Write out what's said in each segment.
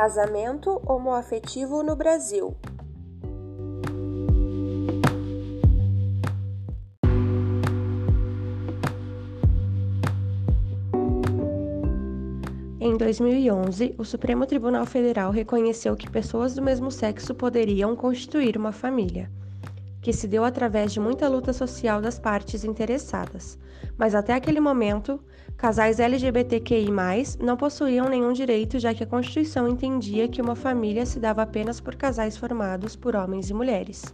Casamento homoafetivo no Brasil. Em 2011, o Supremo Tribunal Federal reconheceu que pessoas do mesmo sexo poderiam constituir uma família, que se deu através de muita luta social das partes interessadas. Mas até aquele momento, casais LGBTQI não possuíam nenhum direito, já que a Constituição entendia que uma família se dava apenas por casais formados por homens e mulheres.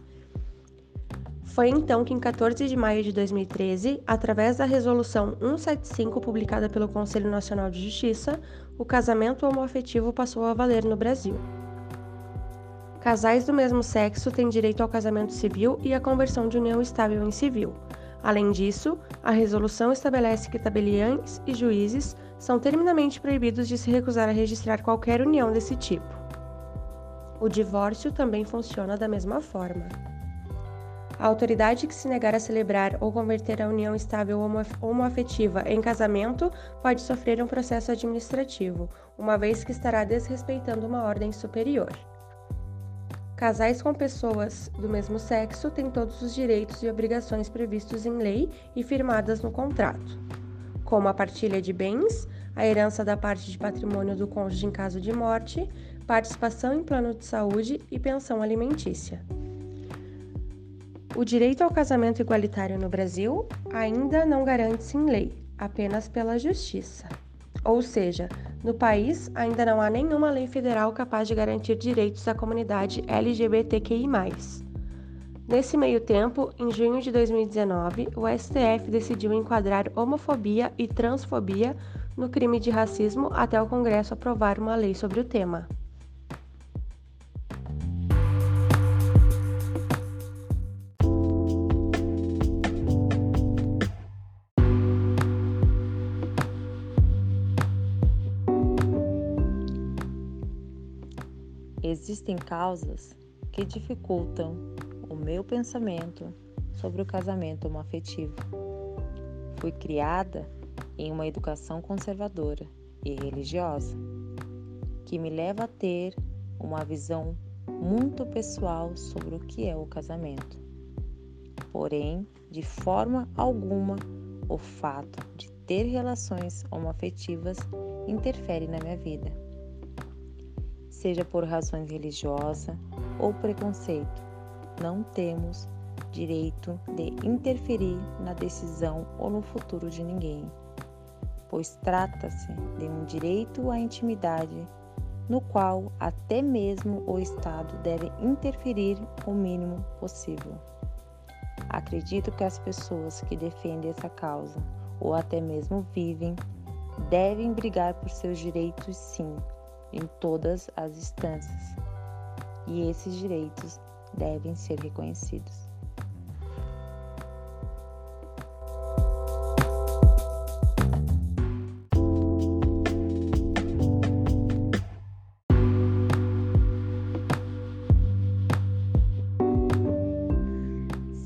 Foi então que, em 14 de maio de 2013, através da Resolução 175 publicada pelo Conselho Nacional de Justiça, o casamento homoafetivo passou a valer no Brasil. Casais do mesmo sexo têm direito ao casamento civil e à conversão de união estável em civil. Além disso, a resolução estabelece que tabeliães e juízes são terminamente proibidos de se recusar a registrar qualquer união desse tipo. O divórcio também funciona da mesma forma. A autoridade que se negar a celebrar ou converter a união estável homoafetiva em casamento pode sofrer um processo administrativo, uma vez que estará desrespeitando uma ordem superior. Casais com pessoas do mesmo sexo têm todos os direitos e obrigações previstos em lei e firmadas no contrato, como a partilha de bens, a herança da parte de patrimônio do cônjuge em caso de morte, participação em plano de saúde e pensão alimentícia. O direito ao casamento igualitário no Brasil ainda não garante-se em lei, apenas pela justiça. Ou seja, no país ainda não há nenhuma lei federal capaz de garantir direitos à comunidade LGBTQI. Nesse meio tempo, em junho de 2019, o STF decidiu enquadrar homofobia e transfobia no crime de racismo até o Congresso aprovar uma lei sobre o tema. Existem causas que dificultam o meu pensamento sobre o casamento homoafetivo. Fui criada em uma educação conservadora e religiosa, que me leva a ter uma visão muito pessoal sobre o que é o casamento. Porém, de forma alguma, o fato de ter relações homoafetivas interfere na minha vida seja por razões religiosas ou preconceito. Não temos direito de interferir na decisão ou no futuro de ninguém, pois trata-se de um direito à intimidade no qual até mesmo o Estado deve interferir o mínimo possível. Acredito que as pessoas que defendem essa causa ou até mesmo vivem devem brigar por seus direitos, sim, em todas as instâncias, e esses direitos devem ser reconhecidos.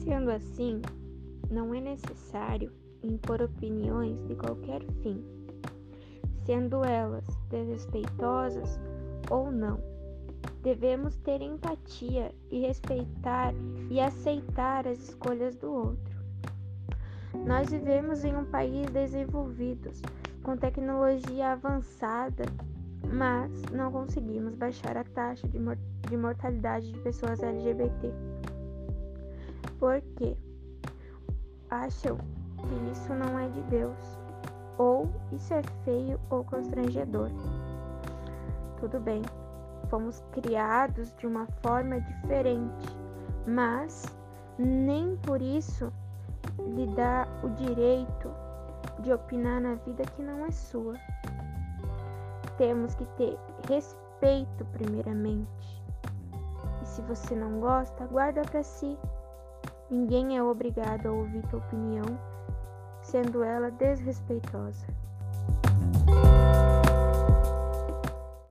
Sendo assim, não é necessário impor opiniões de qualquer fim sendo elas desrespeitosas ou não. Devemos ter empatia e respeitar e aceitar as escolhas do outro. Nós vivemos em um país desenvolvido, com tecnologia avançada, mas não conseguimos baixar a taxa de, mor de mortalidade de pessoas LGBT. Por quê? Acham que isso não é de Deus ou isso é feio ou constrangedor. Tudo bem, fomos criados de uma forma diferente, mas nem por isso lhe dá o direito de opinar na vida que não é sua. Temos que ter respeito, primeiramente. E se você não gosta, guarda para si. Ninguém é obrigado a ouvir tua opinião sendo ela desrespeitosa.